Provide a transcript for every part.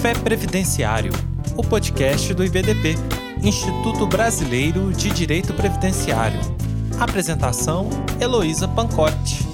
Café Previdenciário, o podcast do IBDP, Instituto Brasileiro de Direito Previdenciário. Apresentação: Heloísa Pancotti.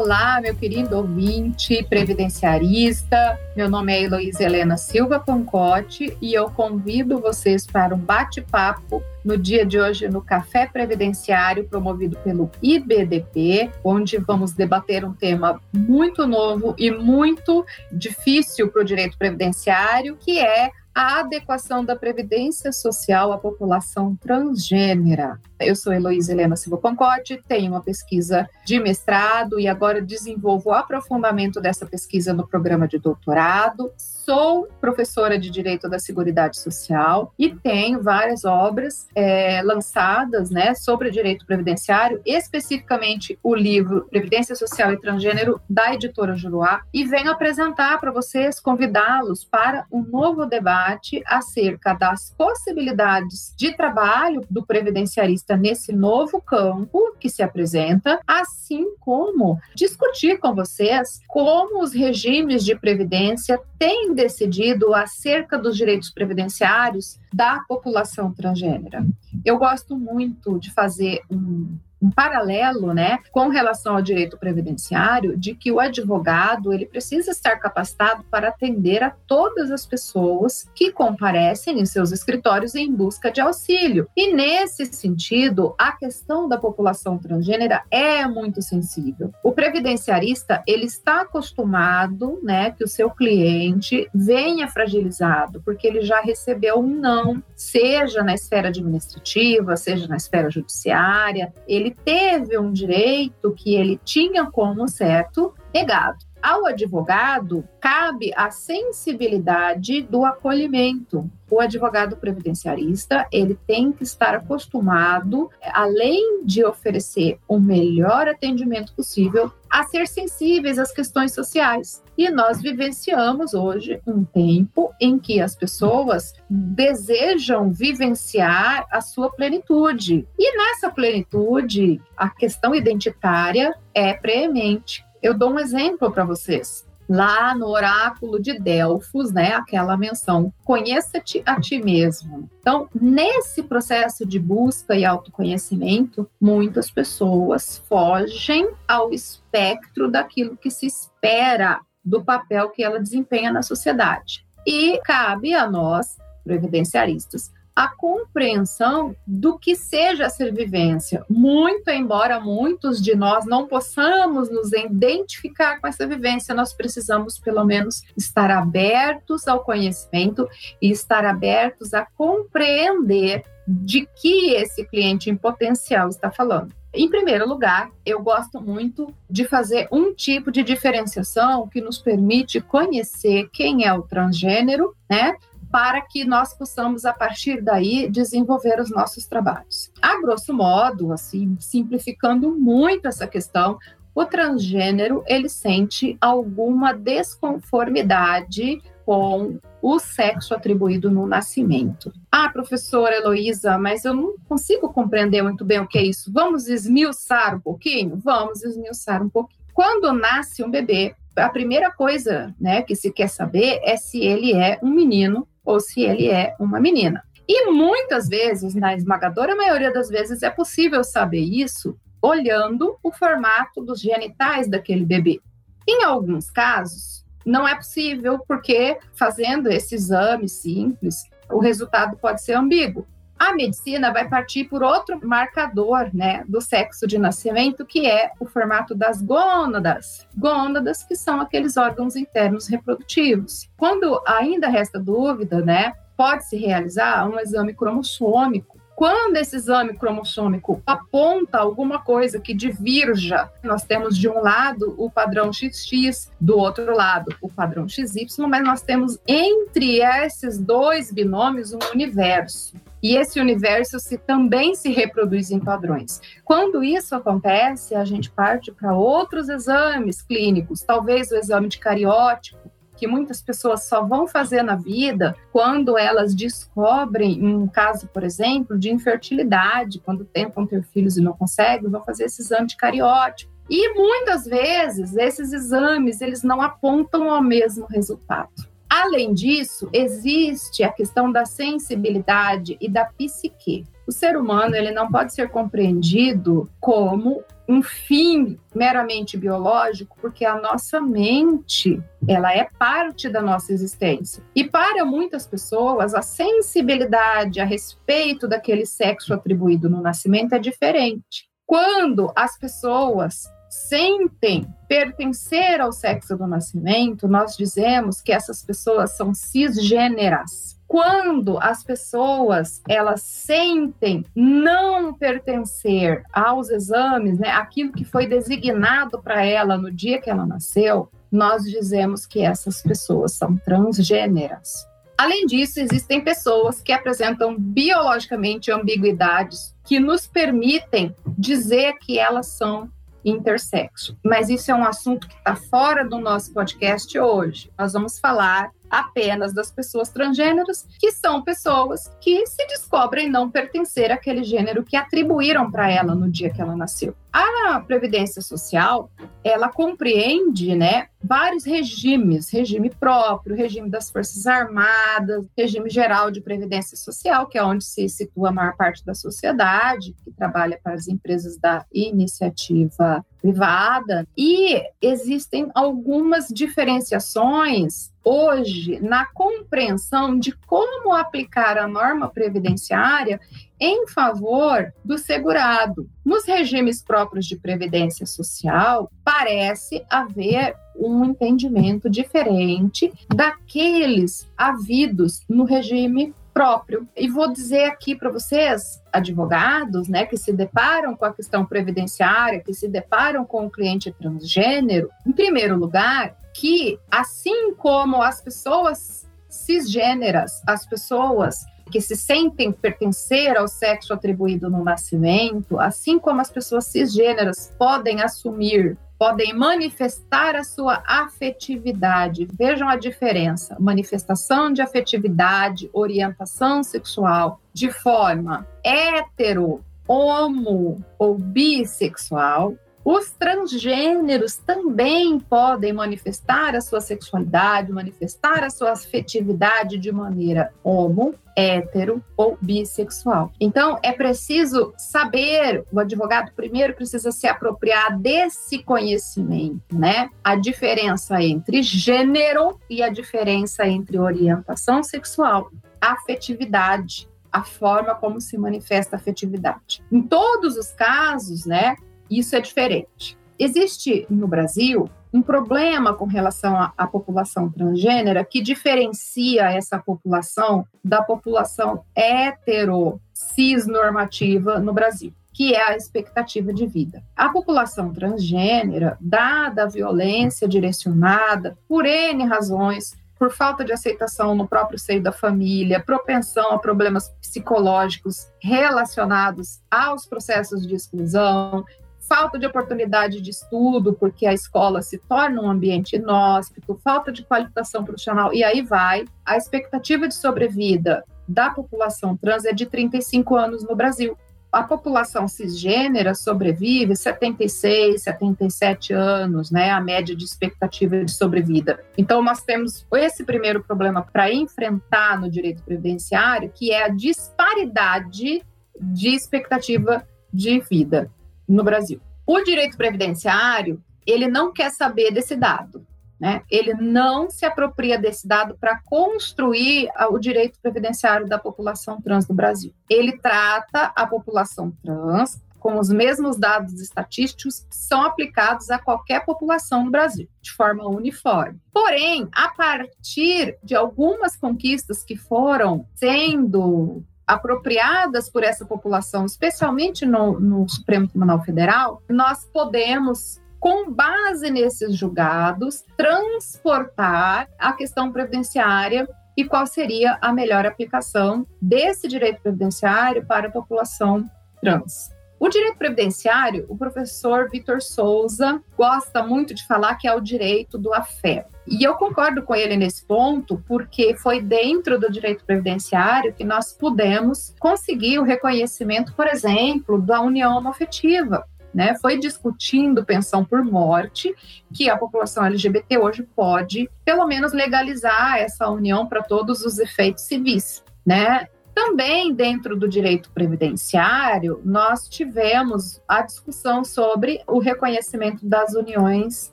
Olá, meu querido ouvinte previdenciarista. Meu nome é Heloísa Helena Silva Pancotti e eu convido vocês para um bate-papo no dia de hoje no Café Previdenciário, promovido pelo IBDP, onde vamos debater um tema muito novo e muito difícil para o direito previdenciário, que é a adequação da previdência social à população transgênera. Eu sou Heloísa Helena Silva Pancotti, tenho uma pesquisa de mestrado e agora desenvolvo o aprofundamento dessa pesquisa no programa de doutorado sou professora de Direito da Seguridade Social e tenho várias obras é, lançadas né, sobre direito previdenciário, especificamente o livro Previdência Social e Transgênero, da editora Juruá, e venho apresentar para vocês, convidá-los para um novo debate acerca das possibilidades de trabalho do previdenciarista nesse novo campo que se apresenta, assim como discutir com vocês como os regimes de previdência têm decidido acerca dos direitos previdenciários da população transgênera. Eu gosto muito de fazer um um paralelo, né, com relação ao direito previdenciário, de que o advogado ele precisa estar capacitado para atender a todas as pessoas que comparecem em seus escritórios em busca de auxílio. E nesse sentido, a questão da população transgênera é muito sensível. O previdenciarista ele está acostumado, né, que o seu cliente venha fragilizado, porque ele já recebeu um não, seja na esfera administrativa, seja na esfera judiciária, ele ele teve um direito que ele tinha como certo negado. Ao advogado, cabe a sensibilidade do acolhimento. O advogado previdenciarista, ele tem que estar acostumado, além de oferecer o melhor atendimento possível, a ser sensíveis às questões sociais. E nós vivenciamos hoje um tempo em que as pessoas desejam vivenciar a sua plenitude. E nessa plenitude, a questão identitária é preemente. Eu dou um exemplo para vocês. Lá no oráculo de Delfos, né, aquela menção, conheça-te a ti mesmo. Então, nesse processo de busca e autoconhecimento, muitas pessoas fogem ao espectro daquilo que se espera do papel que ela desempenha na sociedade. E cabe a nós, previdenciaristas, a compreensão do que seja essa vivência. Muito embora muitos de nós não possamos nos identificar com essa vivência, nós precisamos pelo menos estar abertos ao conhecimento e estar abertos a compreender de que esse cliente em potencial está falando. Em primeiro lugar, eu gosto muito de fazer um tipo de diferenciação que nos permite conhecer quem é o transgênero, né? Para que nós possamos, a partir daí, desenvolver os nossos trabalhos. A grosso modo, assim, simplificando muito essa questão, o transgênero ele sente alguma desconformidade com o sexo atribuído no nascimento. Ah, professora Heloísa, mas eu não consigo compreender muito bem o que é isso. Vamos esmiuçar um pouquinho? Vamos esmiuçar um pouquinho. Quando nasce um bebê, a primeira coisa né, que se quer saber é se ele é um menino ou se ele é uma menina. E muitas vezes, na esmagadora maioria das vezes, é possível saber isso olhando o formato dos genitais daquele bebê. Em alguns casos, não é possível, porque fazendo esse exame simples, o resultado pode ser ambíguo. A medicina vai partir por outro marcador, né, do sexo de nascimento, que é o formato das gônadas. Gônadas que são aqueles órgãos internos reprodutivos. Quando ainda resta dúvida, né, pode-se realizar um exame cromossômico quando esse exame cromossômico aponta alguma coisa que divirja, nós temos de um lado o padrão XX, do outro lado o padrão XY, mas nós temos entre esses dois binômios um universo. E esse universo se, também se reproduz em padrões. Quando isso acontece, a gente parte para outros exames clínicos, talvez o exame de cariótipo, que muitas pessoas só vão fazer na vida quando elas descobrem um caso, por exemplo, de infertilidade, quando tentam ter filhos e não conseguem, vão fazer esse exame de cariótipo. E muitas vezes esses exames eles não apontam ao mesmo resultado. Além disso, existe a questão da sensibilidade e da psique. O ser humano ele não pode ser compreendido como um fim meramente biológico, porque a nossa mente, ela é parte da nossa existência. E para muitas pessoas, a sensibilidade a respeito daquele sexo atribuído no nascimento é diferente. Quando as pessoas sentem pertencer ao sexo do nascimento, nós dizemos que essas pessoas são cisgêneras. Quando as pessoas elas sentem não pertencer aos exames, né, aquilo que foi designado para ela no dia que ela nasceu, nós dizemos que essas pessoas são transgêneras. Além disso, existem pessoas que apresentam biologicamente ambiguidades que nos permitem dizer que elas são intersexo. Mas isso é um assunto que está fora do nosso podcast hoje. Nós vamos falar apenas das pessoas transgêneros, que são pessoas que se descobrem não pertencer àquele gênero que atribuíram para ela no dia que ela nasceu. A previdência social, ela compreende, né, vários regimes, regime próprio, regime das Forças Armadas, regime geral de previdência social, que é onde se situa a maior parte da sociedade, que trabalha para as empresas da iniciativa privada, e existem algumas diferenciações hoje na compreensão de como aplicar a norma previdenciária em favor do segurado. Nos regimes próprios de previdência social, parece haver um entendimento diferente daqueles havidos no regime próprio. E vou dizer aqui para vocês, advogados, né, que se deparam com a questão previdenciária, que se deparam com o cliente transgênero, em primeiro lugar, que, assim como as pessoas cisgêneras, as pessoas que se sentem pertencer ao sexo atribuído no nascimento, assim como as pessoas cisgêneras podem assumir, podem manifestar a sua afetividade. Vejam a diferença: manifestação de afetividade, orientação sexual de forma hetero, homo ou bissexual os transgêneros também podem manifestar a sua sexualidade, manifestar a sua afetividade de maneira homo, hétero ou bissexual. Então, é preciso saber, o advogado primeiro precisa se apropriar desse conhecimento, né? A diferença entre gênero e a diferença entre orientação sexual, afetividade, a forma como se manifesta a afetividade. Em todos os casos, né, isso é diferente. Existe no Brasil um problema com relação à, à, população transgênera que diferencia essa população da população hetero cisnormativa no Brasil, que é a expectativa de vida. A população transgênera, dada a violência direcionada por N razões, por falta de aceitação no próprio seio da família, propensão a problemas psicológicos relacionados aos processos de exclusão, falta de oportunidade de estudo, porque a escola se torna um ambiente inóspito, falta de qualificação profissional, e aí vai. A expectativa de sobrevida da população trans é de 35 anos no Brasil. A população cisgênera sobrevive 76, 77 anos, né? A média de expectativa de sobrevida. Então, nós temos esse primeiro problema para enfrentar no direito previdenciário, que é a disparidade de expectativa de vida no Brasil. O direito previdenciário, ele não quer saber desse dado. Né? Ele não se apropria desse dado para construir o direito previdenciário da população trans no Brasil. Ele trata a população trans com os mesmos dados estatísticos que são aplicados a qualquer população no Brasil, de forma uniforme. Porém, a partir de algumas conquistas que foram sendo apropriadas por essa população, especialmente no, no Supremo Tribunal Federal, nós podemos com base nesses julgados, transportar a questão previdenciária e qual seria a melhor aplicação desse direito previdenciário para a população trans. O direito previdenciário, o professor Vitor Souza gosta muito de falar que é o direito do afeto. E eu concordo com ele nesse ponto, porque foi dentro do direito previdenciário que nós pudemos conseguir o reconhecimento, por exemplo, da união homofetiva. Né, foi discutindo pensão por morte, que a população LGBT hoje pode, pelo menos, legalizar essa união para todos os efeitos civis. Né? Também dentro do direito previdenciário, nós tivemos a discussão sobre o reconhecimento das uniões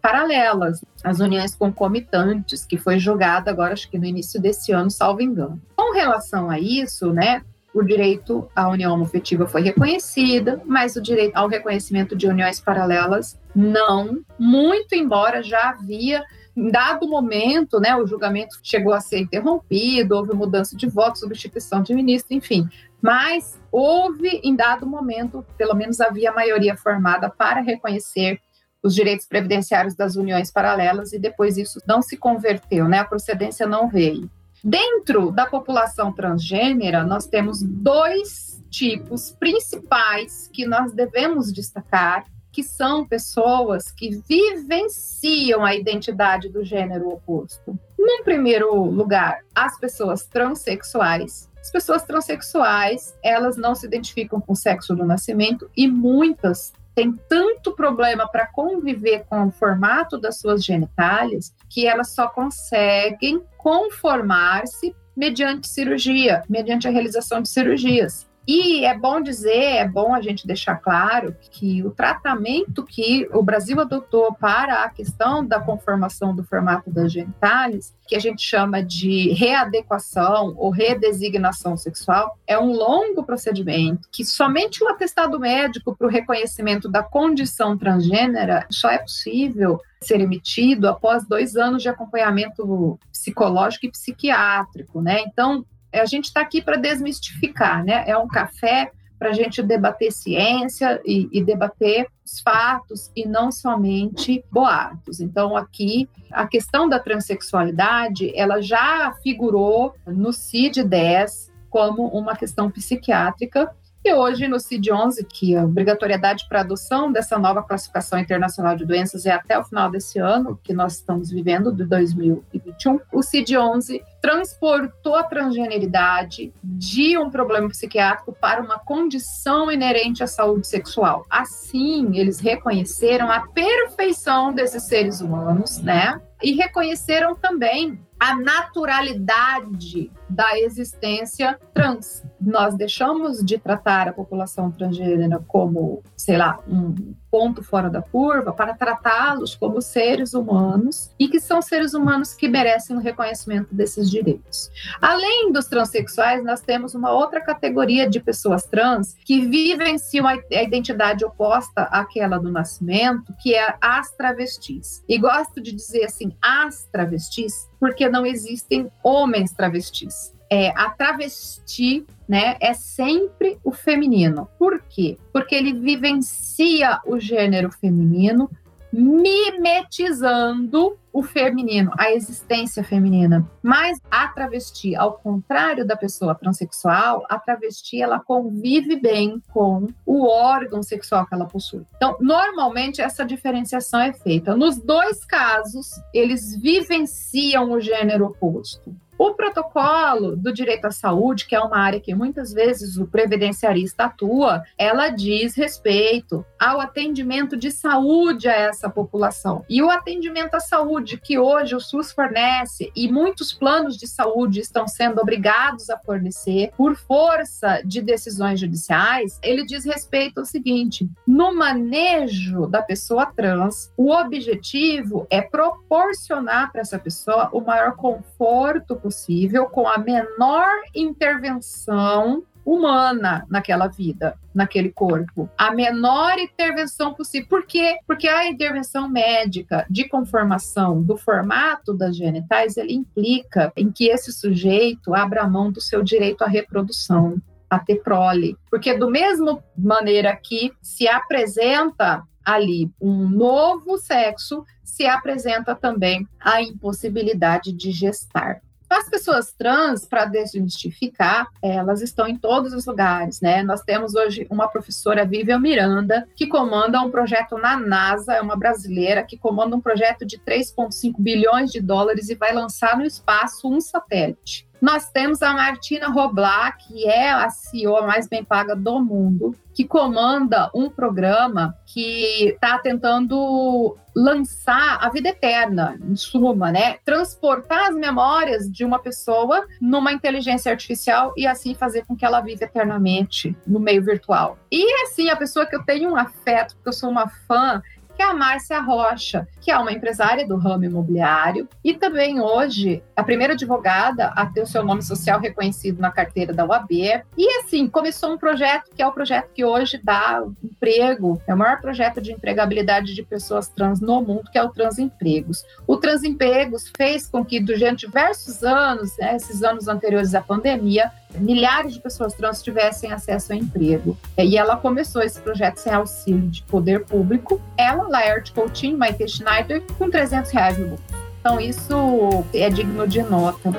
paralelas, as uniões concomitantes, que foi julgada agora, acho que no início desse ano, salvo engano. Com relação a isso, né, o direito à união afetiva foi reconhecida, mas o direito ao reconhecimento de uniões paralelas não, muito embora já havia em dado momento, né, o julgamento chegou a ser interrompido, houve mudança de voto, substituição de ministro, enfim. Mas houve, em dado momento, pelo menos havia maioria formada para reconhecer os direitos previdenciários das uniões paralelas e depois isso não se converteu, né? A procedência não veio. Dentro da população transgênera, nós temos dois tipos principais que nós devemos destacar que são pessoas que vivenciam a identidade do gênero oposto. Num primeiro lugar, as pessoas transexuais. As pessoas transexuais, elas não se identificam com o sexo do nascimento e muitas têm tanto problema para conviver com o formato das suas genitálias que elas só conseguem conformar-se mediante cirurgia, mediante a realização de cirurgias. E é bom dizer, é bom a gente deixar claro que o tratamento que o Brasil adotou para a questão da conformação do formato das genitais, que a gente chama de readequação ou redesignação sexual, é um longo procedimento que somente o atestado médico para o reconhecimento da condição transgênera só é possível ser emitido após dois anos de acompanhamento psicológico e psiquiátrico, né? Então, a gente está aqui para desmistificar, né? É um café para a gente debater ciência e, e, debater os fatos e não somente boatos. Então, aqui, a questão da transexualidade, ela já figurou no CID-10 como uma questão psiquiátrica e hoje, no CID-11, que a obrigatoriedade para adoção dessa nova classificação internacional de doenças é até o final desse ano, que nós estamos vivendo, de 2021, o CID-11 transportou a transgeneridade de um problema psiquiátrico para uma condição inerente à saúde sexual. Assim, eles reconheceram a perfeição desses seres humanos, né? E reconheceram também a naturalidade da existência trans. Nós deixamos de tratar a população transgênera como, sei lá, um ponto fora da curva para tratá-los como seres humanos e que são seres humanos que merecem o reconhecimento desses direitos. Além dos transexuais, nós temos uma outra categoria de pessoas trans que vivenciam a identidade oposta àquela do nascimento, que é as travestis. E gosto de dizer assim, as travestis, porque não existem homens travestis. É, a travesti né, é sempre o feminino. Por quê? Porque ele vivencia o gênero feminino, mimetizando o feminino, a existência feminina. Mas a travesti, ao contrário da pessoa transexual, a travesti ela convive bem com o órgão sexual que ela possui. Então, normalmente essa diferenciação é feita. Nos dois casos, eles vivenciam o gênero oposto. O protocolo do direito à saúde, que é uma área que muitas vezes o previdenciarista atua, ela diz respeito ao atendimento de saúde a essa população. E o atendimento à saúde que hoje o SUS fornece e muitos planos de saúde estão sendo obrigados a fornecer por força de decisões judiciais, ele diz respeito ao seguinte: no manejo da pessoa trans, o objetivo é proporcionar para essa pessoa o maior conforto com a menor intervenção humana naquela vida, naquele corpo. A menor intervenção possível. Por quê? Porque a intervenção médica de conformação do formato das genitais, ele implica em que esse sujeito abra mão do seu direito à reprodução, a ter prole. Porque do mesmo maneira que se apresenta ali um novo sexo, se apresenta também a impossibilidade de gestar. As pessoas trans, para desmistificar, elas estão em todos os lugares, né? Nós temos hoje uma professora, Vivian Miranda, que comanda um projeto na NASA, é uma brasileira que comanda um projeto de 3,5 bilhões de dólares e vai lançar no espaço um satélite. Nós temos a Martina Roblar, que é a CEO mais bem paga do mundo, que comanda um programa que está tentando lançar a vida eterna, em suma, né? Transportar as memórias de uma pessoa numa inteligência artificial e assim fazer com que ela viva eternamente no meio virtual. E assim, a pessoa que eu tenho um afeto, porque eu sou uma fã, que é a Márcia Rocha, que é uma empresária do ramo imobiliário e também hoje a primeira advogada a ter o seu nome social reconhecido na carteira da UAB. E assim, começou um projeto que é o projeto que hoje dá emprego, é o maior projeto de empregabilidade de pessoas trans no mundo, que é o Transempregos. O Transempregos fez com que durante diversos anos, né, esses anos anteriores à pandemia, milhares de pessoas trans tivessem acesso a emprego. E ela começou esse projeto sem auxílio de poder público. Ela, Laerte Coutinho, Maite Schneider, com 300 reais no bolso. Então, isso é digno de nota.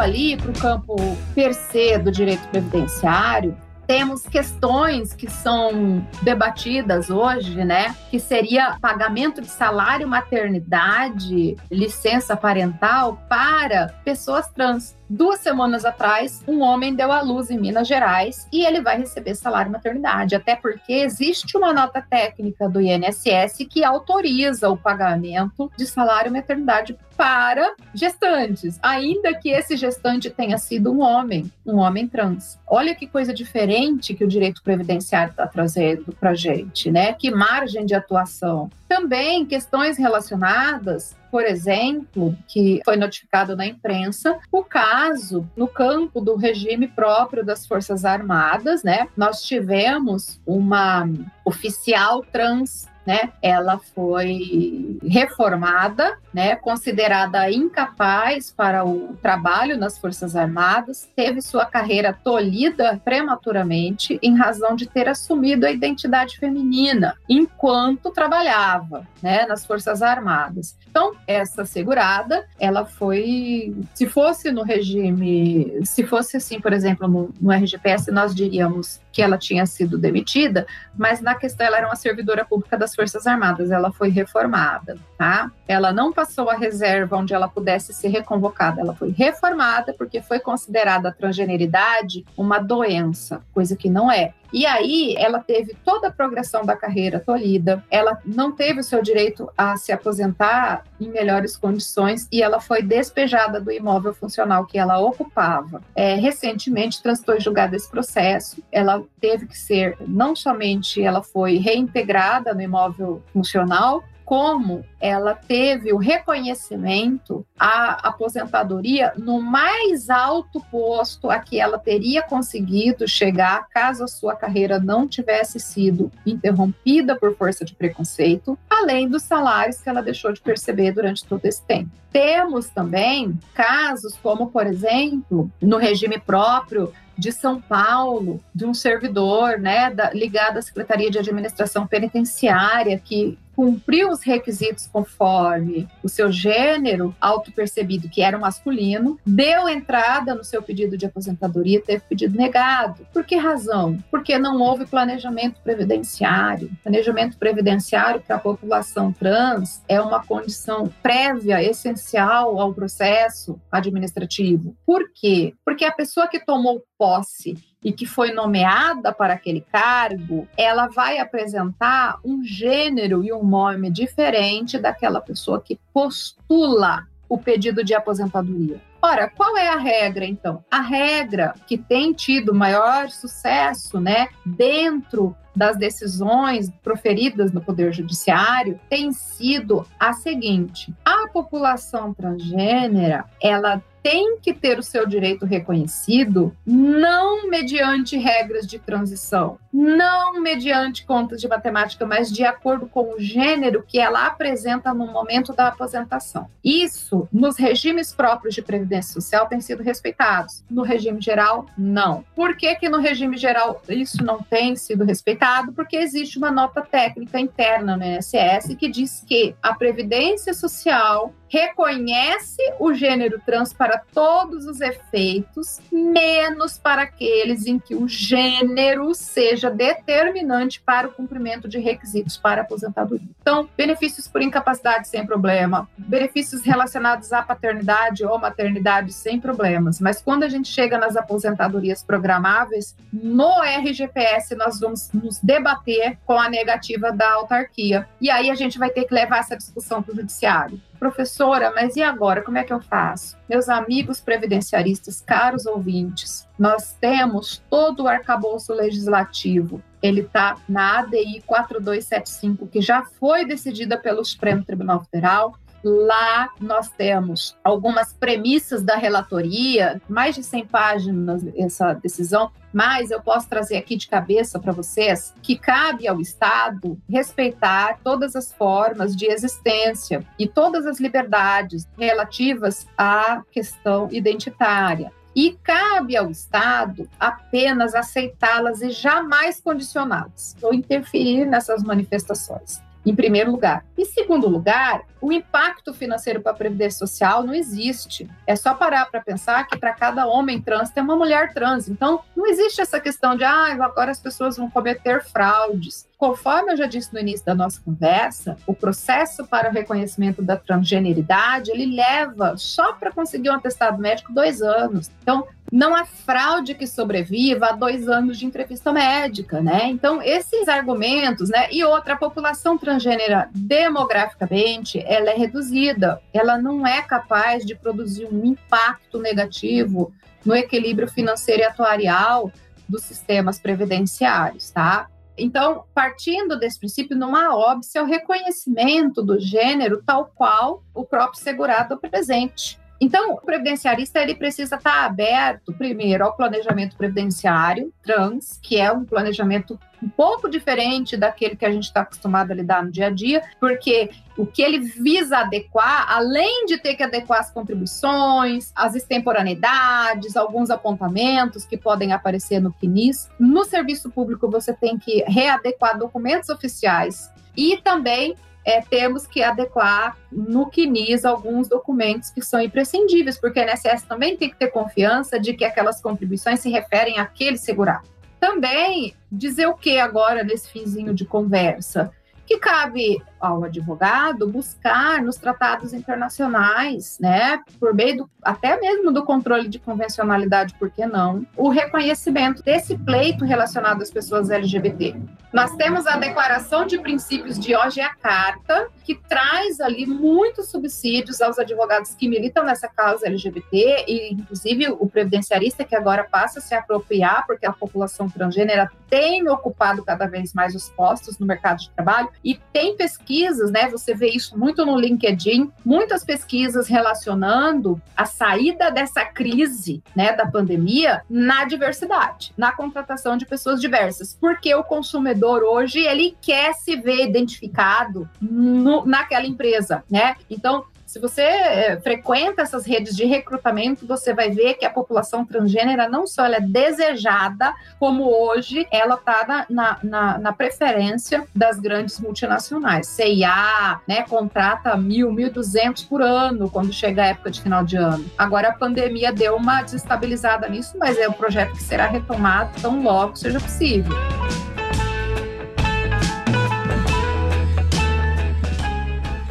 Ali para o campo per se do direito previdenciário, temos questões que são debatidas hoje, né? Que seria pagamento de salário maternidade, licença parental para pessoas trans. Duas semanas atrás, um homem deu à luz em Minas Gerais e ele vai receber salário maternidade, até porque existe uma nota técnica do INSS que autoriza o pagamento de salário maternidade para gestantes, ainda que esse gestante tenha sido um homem, um homem trans. Olha que coisa diferente que o direito previdenciário está trazendo para gente, né? Que margem de atuação. Também questões relacionadas por exemplo, que foi notificado na imprensa, o caso no campo do regime próprio das Forças Armadas, né? Nós tivemos uma oficial trans né? Ela foi reformada, né? Considerada incapaz para o trabalho nas Forças Armadas, teve sua carreira tolhida prematuramente em razão de ter assumido a identidade feminina enquanto trabalhava, né? Nas Forças Armadas. Então, essa segurada, ela foi, se fosse no regime, se fosse assim, por exemplo, no, no RGPS, nós diríamos que ela tinha sido demitida, mas na questão ela era uma servidora pública das Forças Armadas, ela foi reformada, tá? Ela não passou a reserva onde ela pudesse ser reconvocada, ela foi reformada porque foi considerada a transgeneridade uma doença, coisa que não é. E aí ela teve toda a progressão da carreira tolhida, ela não teve o seu direito a se aposentar em melhores condições e ela foi despejada do imóvel funcional que ela ocupava. É, recentemente transitou julgado esse processo, ela teve que ser, não somente ela foi reintegrada no imóvel funcional, como ela teve o reconhecimento à aposentadoria no mais alto posto a que ela teria conseguido chegar caso a sua carreira não tivesse sido interrompida por força de preconceito, além dos salários que ela deixou de perceber durante todo esse tempo. Temos também casos como, por exemplo, no regime próprio de São Paulo, de um servidor né, da, ligado à Secretaria de Administração Penitenciária, que cumpriu os requisitos conforme o seu gênero auto-percebido, que era masculino, deu entrada no seu pedido de aposentadoria, teve pedido negado. Por que razão? Porque não houve planejamento previdenciário. Planejamento previdenciário para a população trans é uma condição prévia, essencial ao processo administrativo. Por quê? Porque a pessoa que tomou posse e que foi nomeada para aquele cargo, ela vai apresentar um gênero e um nome diferente daquela pessoa que postula o pedido de aposentadoria. Ora, qual é a regra então? A regra que tem tido maior sucesso, né, dentro das decisões proferidas no Poder Judiciário tem sido a seguinte: a população transgênera, ela tem que ter o seu direito reconhecido, não mediante regras de transição, não mediante contas de matemática, mas de acordo com o gênero que ela apresenta no momento da aposentação. Isso, nos regimes próprios de previdência social, tem sido respeitados. No regime geral, não. Por que, que no regime geral isso não tem sido respeitado? Porque existe uma nota técnica interna no INSS que diz que a previdência social reconhece o gênero trans para todos os efeitos, menos para aqueles em que o gênero seja determinante para o cumprimento de requisitos para aposentadoria. Então, benefícios por incapacidade sem problema, benefícios relacionados à paternidade ou maternidade sem problemas, mas quando a gente chega nas aposentadorias programáveis, no RGPS nós vamos nos debater com a negativa da autarquia. E aí a gente vai ter que levar essa discussão para o judiciário professora, mas e agora? Como é que eu faço? Meus amigos previdenciaristas, caros ouvintes, nós temos todo o arcabouço legislativo. Ele está na ADI 4275, que já foi decidida pelo Supremo Tribunal Federal, Lá nós temos algumas premissas da relatoria, mais de 100 páginas essa decisão, mas eu posso trazer aqui de cabeça para vocês que cabe ao Estado respeitar todas as formas de existência e todas as liberdades relativas à questão identitária. E cabe ao Estado apenas aceitá-las e jamais condicioná-las ou interferir nessas manifestações em primeiro lugar. Em segundo lugar, o impacto financeiro para a Previdência Social não existe. É só parar para pensar que para cada homem trans tem uma mulher trans. Então, não existe essa questão de, ah, agora as pessoas vão cometer fraudes. Conforme eu já disse no início da nossa conversa, o processo para o reconhecimento da transgeneridade, ele leva, só para conseguir um atestado médico, dois anos. Então, não há fraude que sobreviva a dois anos de entrevista médica, né? Então, esses argumentos, né? E outra, a população transgênera, demograficamente, ela é reduzida. Ela não é capaz de produzir um impacto negativo no equilíbrio financeiro e atuarial dos sistemas previdenciários, tá? Então, partindo desse princípio, não há óbice o reconhecimento do gênero tal qual o próprio segurado presente. Então, o previdenciarista ele precisa estar aberto, primeiro, ao planejamento previdenciário trans, que é um planejamento um pouco diferente daquele que a gente está acostumado a lidar no dia a dia, porque o que ele visa adequar, além de ter que adequar as contribuições, as extemporaneidades, alguns apontamentos que podem aparecer no CNIS, no serviço público você tem que readequar documentos oficiais e também é, temos que adequar no CNIS alguns documentos que são imprescindíveis, porque a INSS também tem que ter confiança de que aquelas contribuições se referem àquele segurado. Também dizer o que agora nesse finzinho de conversa? Que cabe ao advogado buscar nos tratados internacionais, né, por meio do, até mesmo do controle de convencionalidade, por que não, o reconhecimento desse pleito relacionado às pessoas LGBT. Nós temos a Declaração de Princípios de hoje a Carta, que traz ali muitos subsídios aos advogados que militam nessa causa LGBT, e inclusive o previdenciarista que agora passa a se apropriar, porque a população transgênera tem ocupado cada vez mais os postos no mercado de trabalho, e tem pesquisa pesquisas, né? Você vê isso muito no LinkedIn, muitas pesquisas relacionando a saída dessa crise, né, da pandemia na diversidade, na contratação de pessoas diversas, porque o consumidor hoje ele quer se ver identificado no, naquela empresa, né? Então se você é, frequenta essas redes de recrutamento, você vai ver que a população transgênera não só é desejada, como hoje ela está na, na, na, preferência das grandes multinacionais. CIA, né, contrata mil, mil duzentos por ano quando chega a época de final de ano. Agora a pandemia deu uma desestabilizada nisso, mas é um projeto que será retomado tão logo seja possível.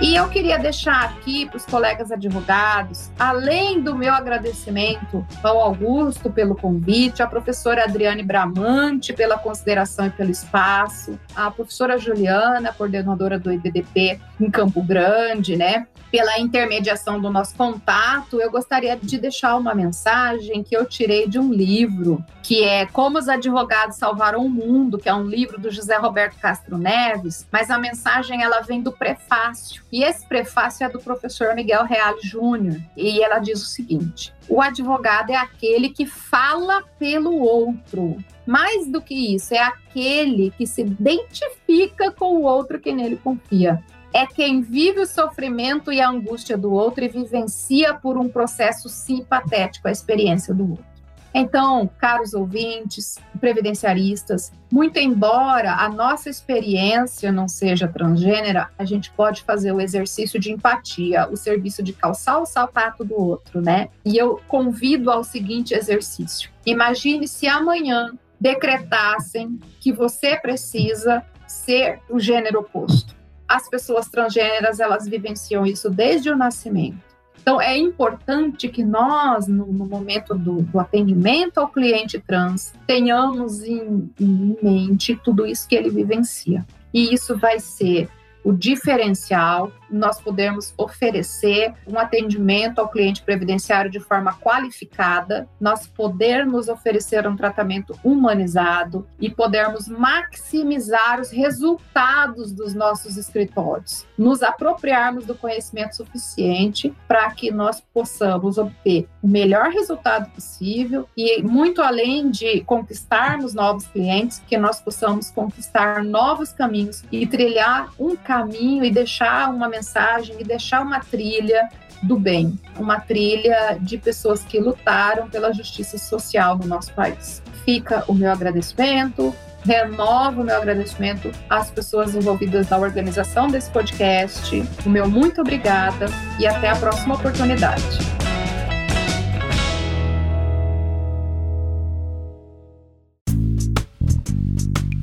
E eu queria deixar aqui para os colegas advogados, além do meu agradecimento ao Augusto pelo convite, à professora Adriane Bramante pela consideração e pelo espaço, à professora Juliana, coordenadora do IBDP em Campo Grande, né? Pela intermediação do nosso contato, eu gostaria de deixar uma mensagem que eu tirei de um livro, que é Como os Advogados Salvaram o Mundo, que é um livro do José Roberto Castro Neves, mas a mensagem ela vem do prefácio. E esse prefácio é do professor Miguel Real Júnior, e ela diz o seguinte: o advogado é aquele que fala pelo outro. Mais do que isso, é aquele que se identifica com o outro que nele confia é quem vive o sofrimento e a angústia do outro e vivencia por um processo simpatético a experiência do outro. Então, caros ouvintes, previdenciaristas, muito embora a nossa experiência não seja transgênera, a gente pode fazer o exercício de empatia, o serviço de calçar o sapato do outro, né? E eu convido ao seguinte exercício: imagine se amanhã decretassem que você precisa ser o gênero oposto as pessoas transgêneras elas vivenciam isso desde o nascimento. Então, é importante que nós, no, no momento do, do, atendimento ao cliente trans, tenhamos em, em mente tudo isso que ele vivencia. E isso vai ser o diferencial, nós podemos oferecer um atendimento ao cliente previdenciário de forma qualificada, nós podermos oferecer um tratamento humanizado e podermos maximizar os resultados dos nossos escritórios, nos apropriarmos do conhecimento suficiente para que nós possamos obter o melhor resultado possível e muito além de conquistarmos novos clientes, que nós possamos conquistar novos caminhos e trilhar um caminho e deixar uma mensagem e deixar uma trilha do bem, uma trilha de pessoas que lutaram pela justiça social no nosso país. Fica o meu agradecimento, renovo o meu agradecimento às pessoas envolvidas na organização desse podcast. O meu muito obrigada e até a próxima oportunidade.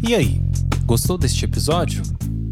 E aí, gostou deste episódio?